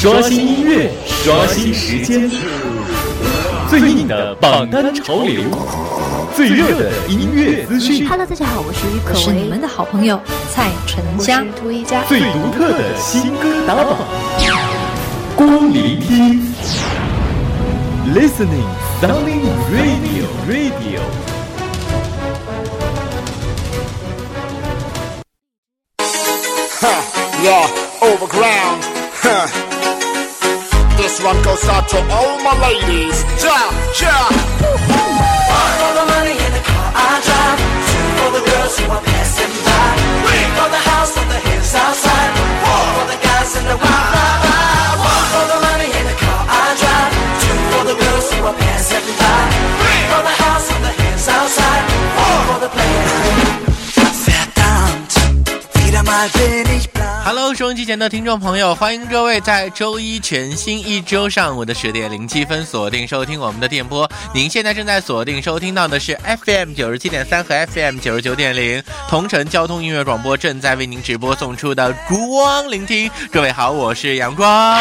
刷新音乐，刷新时间，最硬的榜单潮流，最热的音乐资讯。Hello，大家好，我是于可我是你们的好朋友蔡淳佳。涂一佳。最独特的新歌打榜，光聆听，Listening Sounding Radio Radio。Yeah, overground. Huh. This one goes out to all my ladies. Yeah, yeah. One for the money in the car I drive. Two for the girls who are passing by. Three for the house on the hills outside. Four for the guys in the wild ride. ride. One for the money in the car I drive. Two for the girls who are passing by. Three for the house on the hills outside. Four for the players. Verdammt, wieder mal bin ich blank. Hello，收音机前的听众朋友，欢迎各位在周一全新一周上午的十点零七分锁定收听我们的电波。您现在正在锁定收听到的是 FM 九十七点三和 FM 九十九点零同城交通音乐广播正在为您直播送出的光聆听。各位好，我是阳光。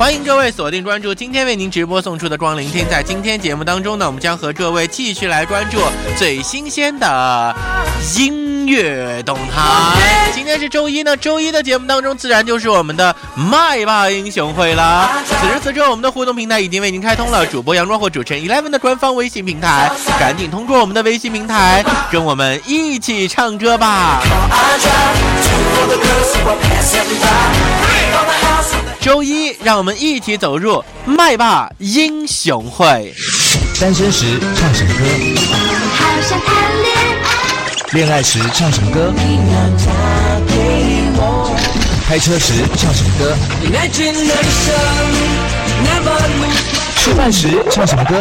欢迎各位锁定关注今天为您直播送出的光聆听。在今天节目当中呢，我们将和各位继续来关注最新鲜的音乐动态。今天是周一呢，周一的节目当中自然就是我们的麦霸英雄会啦。此时此刻，我们的互动平台已经为您开通了，主播杨光或主持人 Eleven 的官方微信平台，赶紧通过我们的微信平台跟我们一起唱歌吧。周一，让我们一起走入麦霸英雄会。单身时唱什么歌？好想谈恋爱，恋爱时唱什么歌？开车时唱什么歌？吃饭时唱什么歌？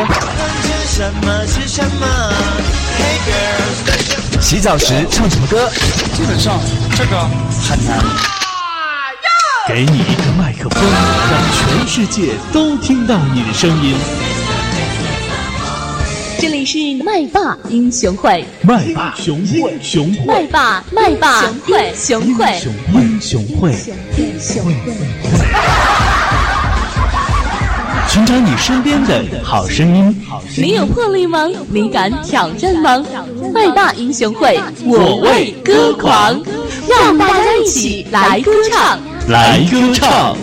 洗澡时唱什么歌？基本上这个很难。给你一个麦克风，让全世界都听到你的声音。这里是麦霸英雄会，麦霸雄会，雄麦霸麦霸英雄会，英雄会，英雄会。寻找你身边的好声音。你有魄力吗？你敢挑战吗？麦霸英雄会，我为歌狂，让大家一起来歌唱。来歌唱。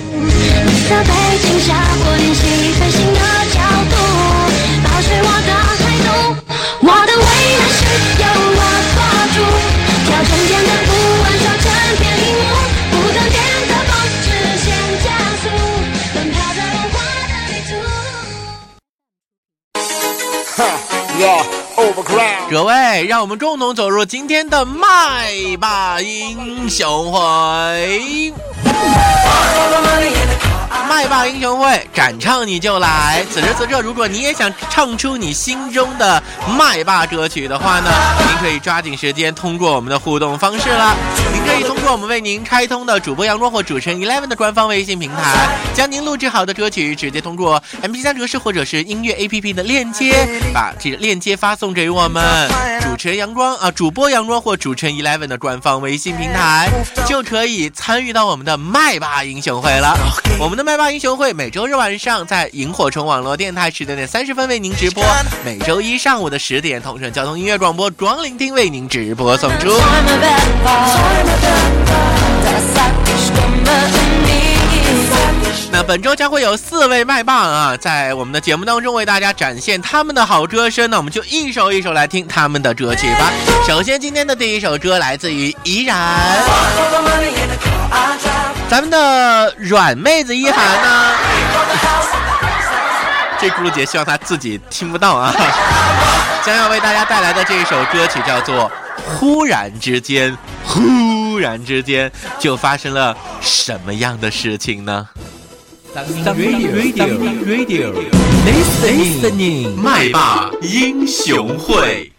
各位，让我们共同走入今天的麦霸英雄会。麦霸英雄会，敢唱你就来！此时此刻，如果你也想唱出你心中的麦霸歌曲的话呢，您可以抓紧时间通过我们的互动方式了。您可以通过我们为您开通的主播杨若或主持人 Eleven 的官方微信平台，将您录制好的歌曲直接通过 MP3 格式或者是音乐 APP 的链接，把这个链接发送给我们主持人阳光啊，主播阳光或主持人 Eleven 的官方微信平台，就可以参与到我们的麦霸英雄会了。我们的麦霸英雄会每周日晚上在萤火虫网络电台十九点三十分为您直播，每周一上午的十点，同城交通音乐广播庄聆听为您直播送出。那本周将会有四位麦霸啊，在我们的节目当中为大家展现他们的好歌声。那我们就一首一首来听他们的歌曲吧。首先，今天的第一首歌来自于怡然，咱们的软妹子一涵呢。这咕噜姐希望她自己听不到啊。将要为大家带来的这一首歌曲叫做《忽然之间》，忽然之间就发生了什么样的事情呢？Radio Radio Radio Listening 麦霸英雄会。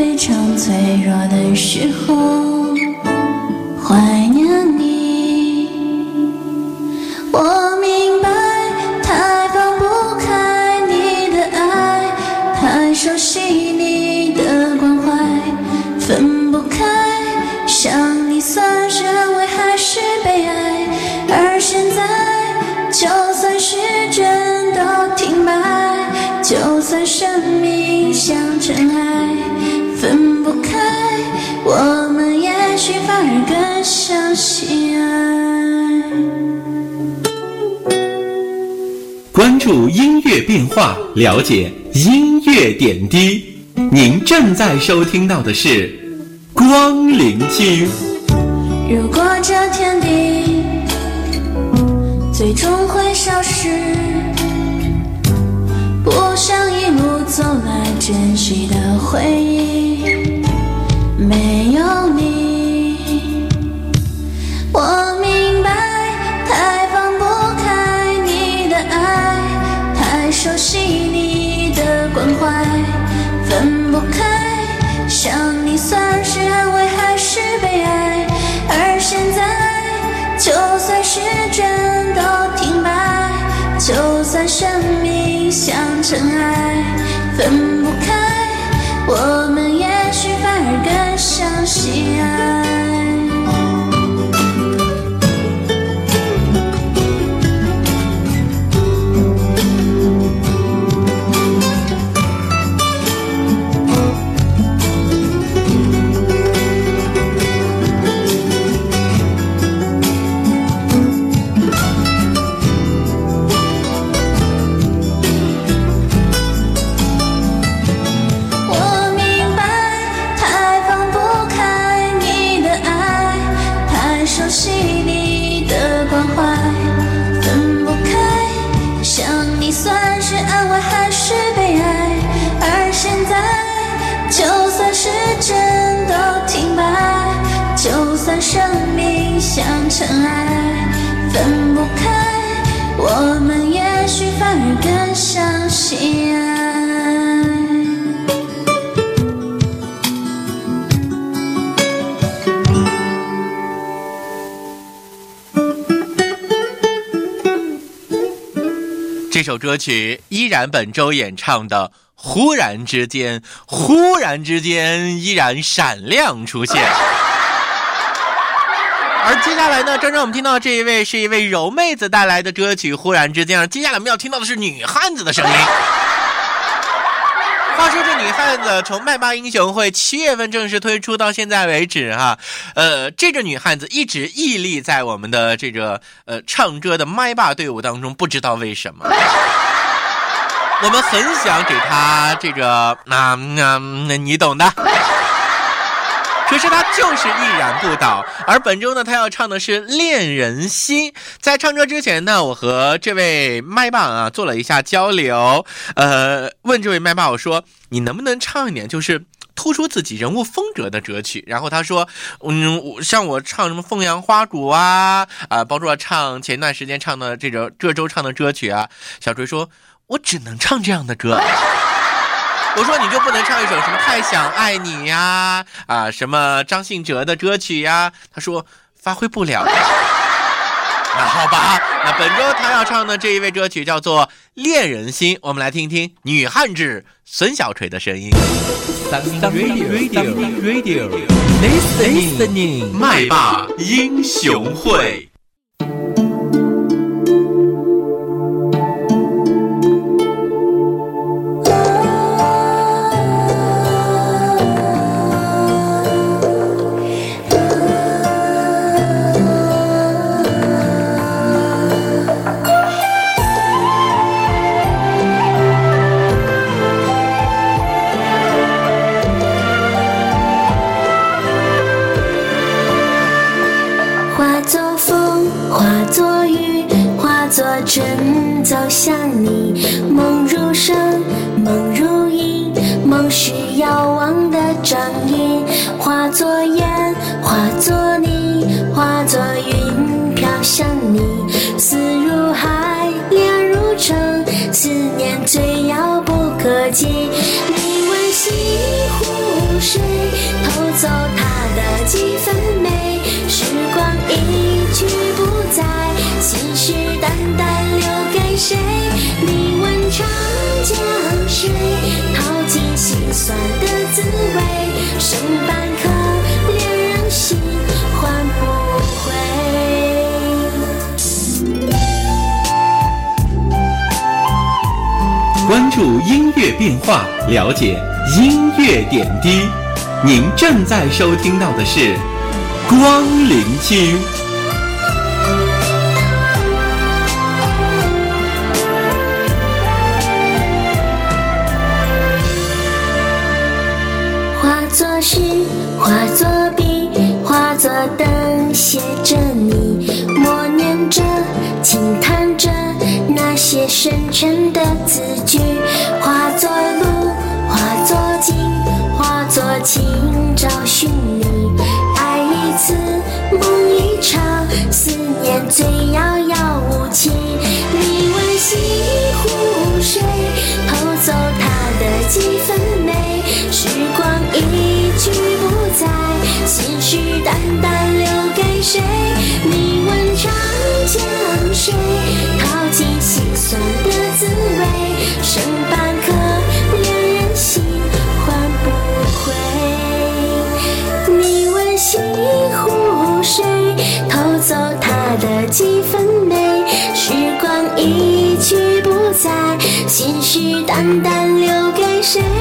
非常脆弱的时候关注音乐变化，了解音乐点滴。您正在收听到的是《光灵经》。如果这天地最终会消失，不想一路走来珍惜的回忆，这首歌曲依然本周演唱的。忽然之间，忽然之间，依然闪亮出现。而接下来呢，刚刚我们听到这一位是一位柔妹子带来的歌曲《忽然之间》，接下来我们要听到的是女汉子的声音。话说这女汉子从麦霸英雄会七月份正式推出到现在为止哈、呃，这个女汉子一直屹立在我们的这个呃唱歌的麦霸队伍当中，不知道为什么。我们很想给她这个那那那你懂的。可是他就是毅然不倒，而本周呢，他要唱的是《恋人心》。在唱歌之前呢，我和这位麦霸啊做了一下交流，呃，问这位麦霸我说：“你能不能唱一点就是突出自己人物风格的歌曲？”然后他说：“嗯，像我唱什么《凤阳花鼓》啊，啊，包括唱前段时间唱的这个这周唱的歌曲啊。”小锤说：“我只能唱这样的歌。”我说你就不能唱一首什么太想爱你呀啊什么张信哲的歌曲呀？他说发挥不了。那好吧，那本周他要唱的这一位歌曲叫做《恋人心》，我们来听听女汉子孙小锤的声音。Radio Radio Listening 麦霸英雄会。关注音乐变化，了解音乐点滴。您正在收听到的是光聆听。化作笔，化作灯，写着你，默念着，轻叹着那些深沉的字句，化作路，化作景，化作情，找寻你。爱一次，梦一场，思念最遥信誓旦旦留给谁？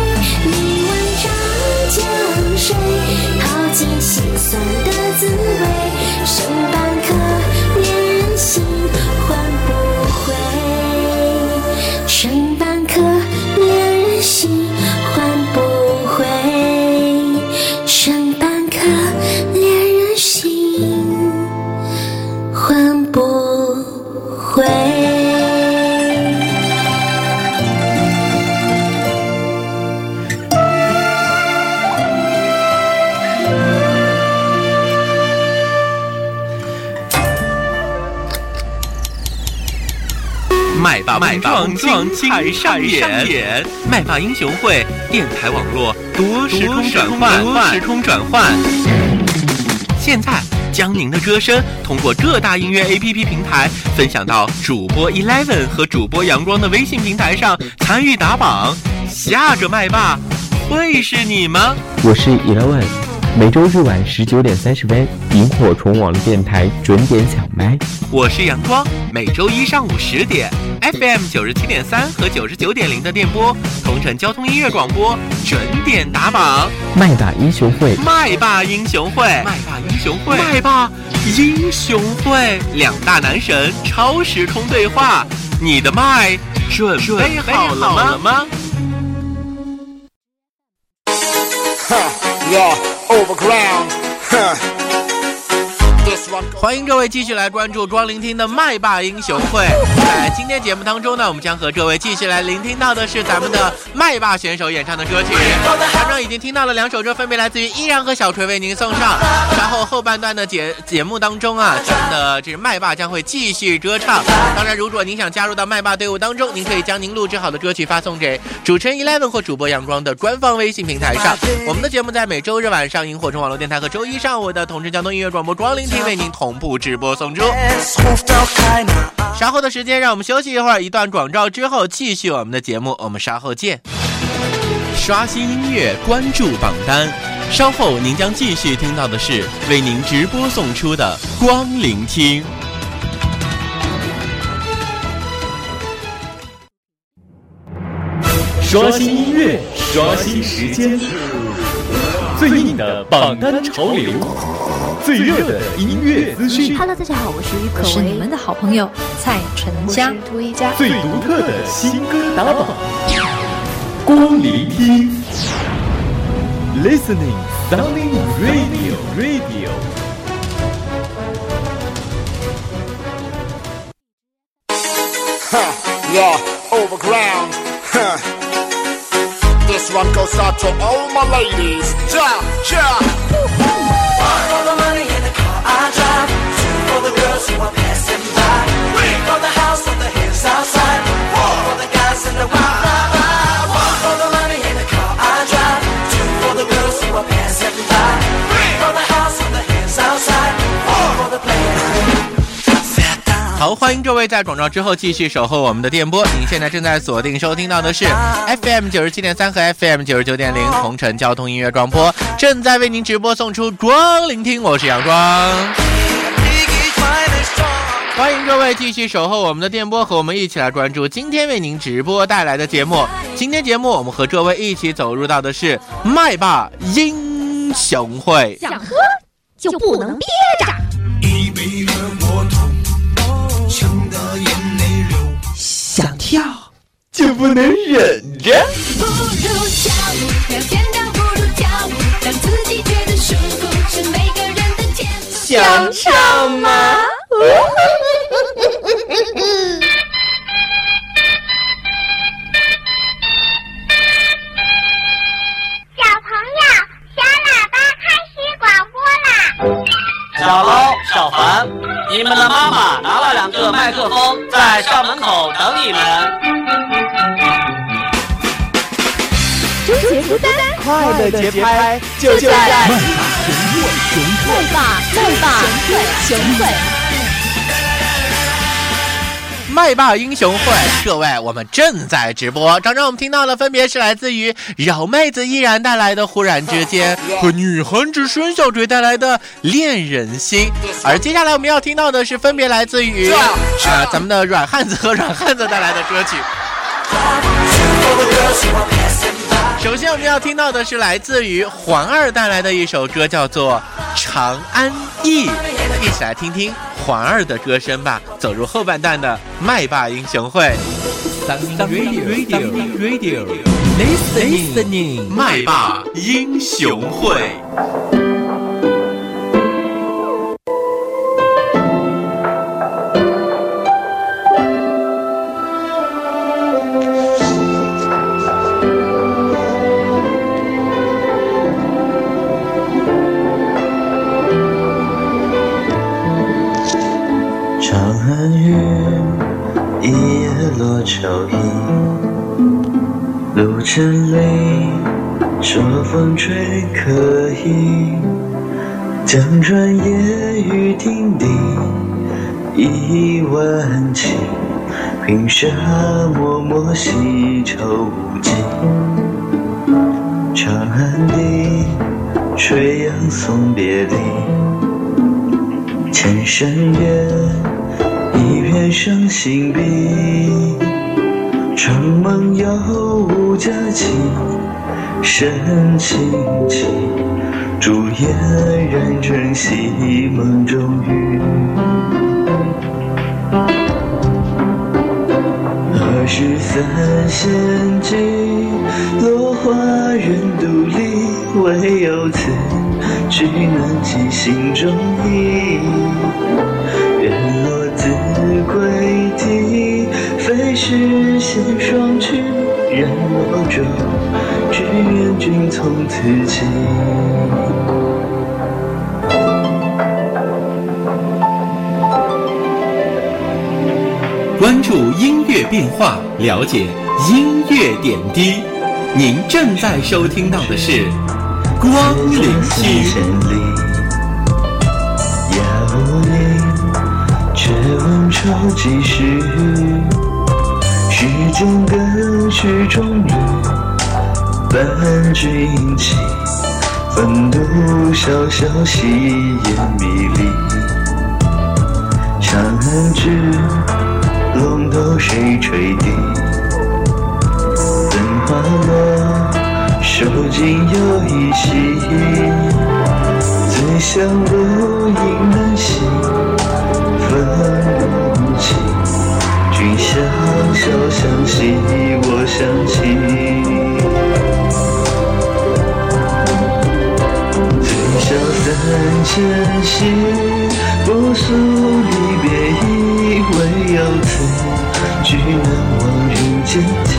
精彩上演，麦霸英雄会电台网络多时空转换，多时空转换。现在将您的歌声通过各大音乐 APP 平台分享到主播 Eleven 和主播阳光的微信平台上，参与打榜。下个麦霸会是你吗？我是 Eleven，每周日晚十九点三十分，萤火虫网络电台准点抢麦。我是阳光，每周一上午十点，FM 九十七点三和九十九点零的电波，同城交通音乐广播准点打榜。麦霸英雄会，麦霸英雄会，麦霸英雄会，麦霸英雄会，两大男神超时空对话，你的麦准备好了吗？y'all overground. Huh. 欢迎各位继续来关注光聆听的麦霸英雄会。在今天节目当中呢，我们将和各位继续来聆听到的是咱们的麦霸选手演唱的歌曲。刚刚已经听到了两首歌，分别来自于依然和小锤为您送上。然后后半段的节节目当中啊，咱们的这个麦霸将会继续歌唱。当然，如果您想加入到麦霸队伍当中，您可以将您录制好的歌曲发送给主持人 Eleven 或主播阳光的官方微信平台上。我们的节目在每周日晚上萤火虫网络电台和周一上午的同志交通音乐广播光聆听为您同步直播送出。稍后的时间，让我们休息一会儿，一段广告之后继续我们的节目，我们稍后见。刷新音乐，关注榜单。稍后您将继续听到的是为您直播送出的光聆听。刷新音乐，刷新时间，最硬的榜单潮流，最热的音乐资讯。Hello，大家好，我是你们的好朋友蔡淳佳，最独特的新歌打榜，光聆听，Listening，Dunning Radio，Radio。This one goes out to all my ladies. Ja, ja. For the money in the car I drive. Two for the girls who are passing by. Three for the house on the. Four for the guys in the wild One for the money in the car I drive. Two for the girls who are passing by. 好，欢迎各位在广告之后继续守候我们的电波。您现在正在锁定收听到的是 FM 九十七点三和 FM 九十九点零红城交通音乐广播，正在为您直播送出光聆听，我是杨光。欢迎各位继续守候我们的电波，和我们一起来关注今天为您直播带来的节目。今天节目我们和各位一起走入到的是麦霸英雄会。想喝就不能憋着。想跳就不能忍着。不如跳舞，聊天倒不如跳舞，让自己觉得舒服是每个人的天赋。想唱吗？小朋友，小喇叭开始广播啦！小楼、小凡，你们的妈妈拿了两个麦克风，在校门口等你们。终结孤单，快乐节拍就就在在麦霸雄会。麦霸麦霸。英雄会，各位，我们正在直播。刚刚我们听到的分别是来自于饶妹子依然带来的《忽然之间》和女汉子孙小锤带来的《恋人心》，而接下来我们要听到的是分别来自于啊、咱们的软汉子和软汉子带来的歌曲。首先我们要听到的是来自于环儿带来的一首歌，叫做《长安忆》，一起来听听环儿的歌声吧。走入后半段的麦霸英雄会。Radio Radio Listening 麦霸英雄会。风吹可以。江船夜雨叮叮，一晚晴。平沙漠漠，兮愁无尽。长安地，垂杨送别离。千山月，一片伤心碧。长梦有无佳期，深情起。烛焰燃成戏，梦中雨。何时三仙尽，落花人独立，唯有此曲能寄心中意。月落子规啼，飞絮衔双曲，人落舟，只愿君从此起。关注音乐变化，了解音乐点滴。您正在收听到的是光聆三听。千里，遥宁，却问愁几时？世间更曲终日，伴君起。分度潇潇，夕烟迷离。长安之龙头谁吹笛？灯花落，手尽又一夕。醉香不应难醒，分不清。君相笑相惜，我相亲。醉笑三千夕，不诉离别意，唯有此句难忘人间情。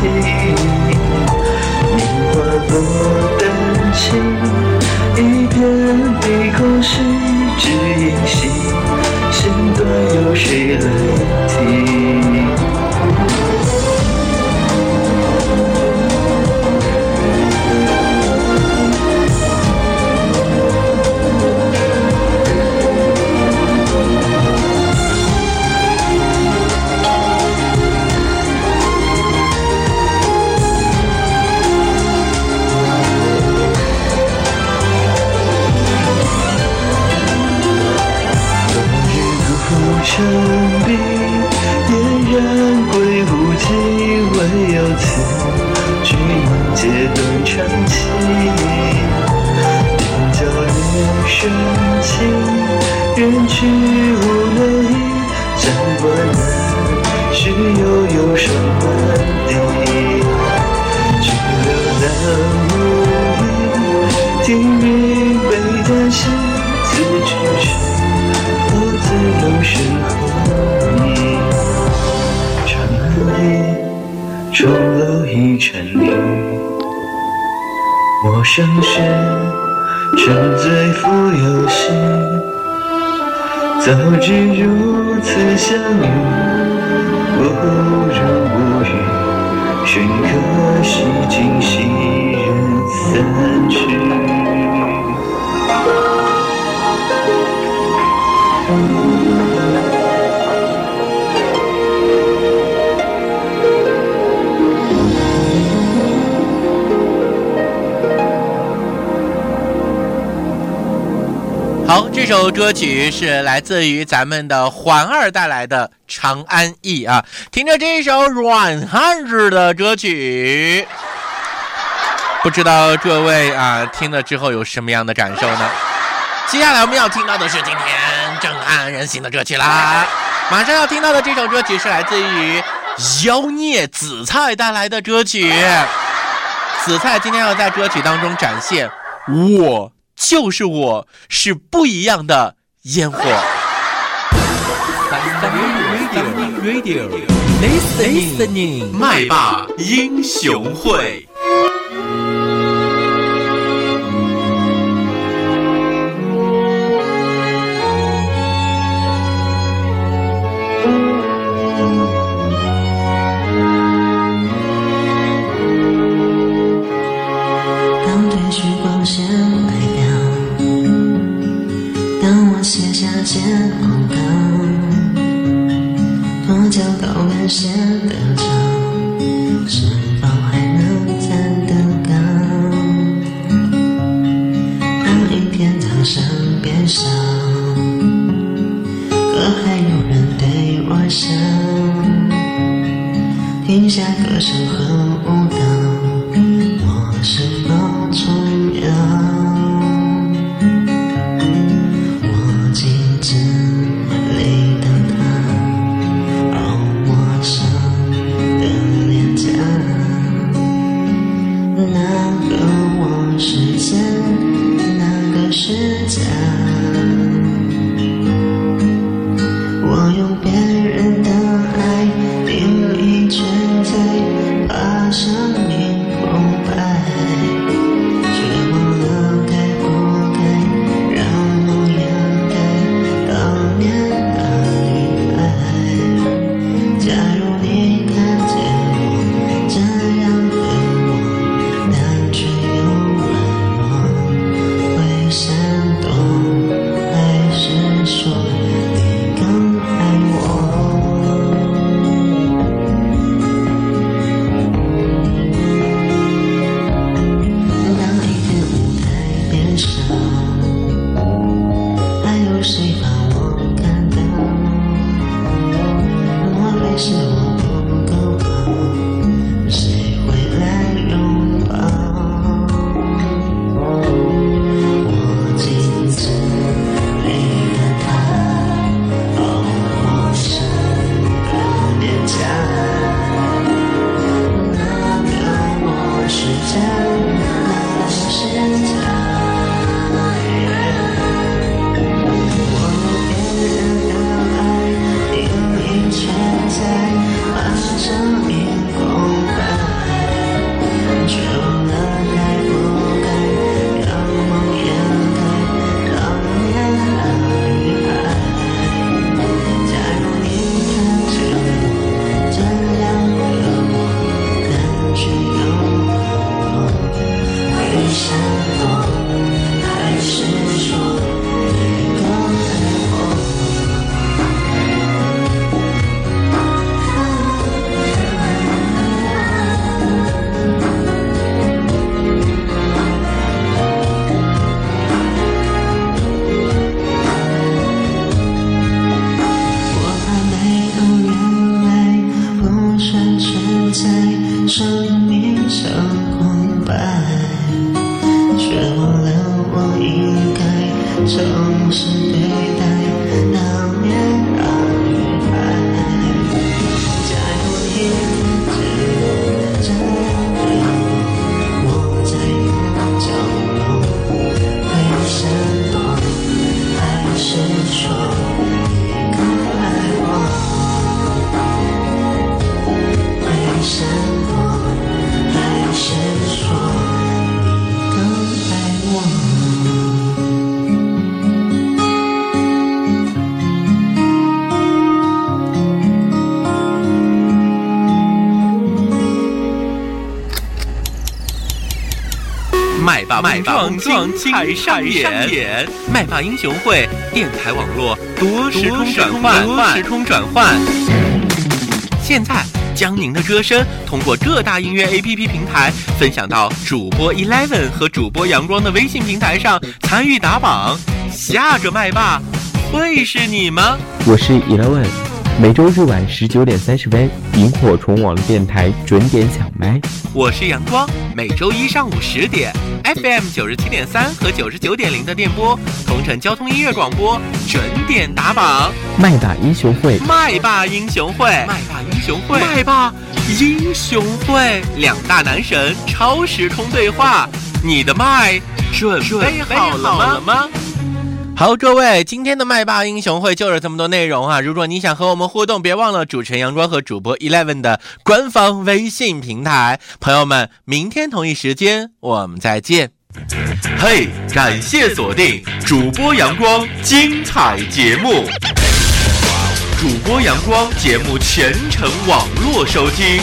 年华落丹青，一片碧空是只影戏，弦断有谁来听？听明白的是自知是我自能是何意？长安一钟楼一尘雨，我生是沉醉浮游戏。早知如此相遇，歌曲是来自于咱们的环儿带来的《长安忆》啊。听着这一首软汉子的歌曲，不知道各位啊听了之后有什么样的感受呢？接下来我们要听到的是今天震撼人心的歌曲啦。马上要听到的这首歌曲是来自于妖孽紫菜带来的歌曲。紫菜今天要在歌曲当中展现我。就是我是不一样的烟火。Radio Listening 麦霸英雄会。当褪去光鲜卸下肩膀高，多久都能显得长，是否还能站得高？当一天早上变少，可还有人对我笑？停下歌声麦霸麦霸碰撞精彩上演，麦霸英雄会电台网络多时空转换，多时空转换。现在将您的歌声通过各大音乐 APP 平台分享到主播 Eleven 和主播阳光的微信平台上，参与打榜。下个麦霸会是你吗？我是 Eleven，每周日晚十九点三十分，萤火虫网络电台准点抢麦。我是阳光，每周一上午十点，FM 九十七点三和九十九点零的电波，同城交通音乐广播准点打榜。麦霸英雄会，麦霸英雄会，麦霸英雄会，麦霸英雄会，两大男神超时空对话，你的麦准备好了吗？好，各位，今天的麦霸英雄会就是这么多内容啊！如果你想和我们互动，别忘了主持人阳光和主播 Eleven 的官方微信平台。朋友们，明天同一时间我们再见。嘿，感谢锁定主播阳光精彩节目。主播阳光节目全程网络收听，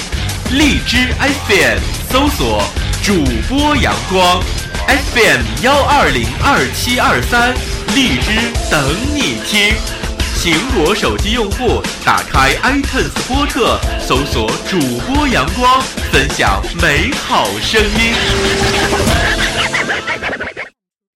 荔枝 FM 搜索主播阳光 FM 幺二零二七二三，荔枝等你听。苹果手机用户打开 iTunes 播客，搜索“主播阳光”，分享美好声音。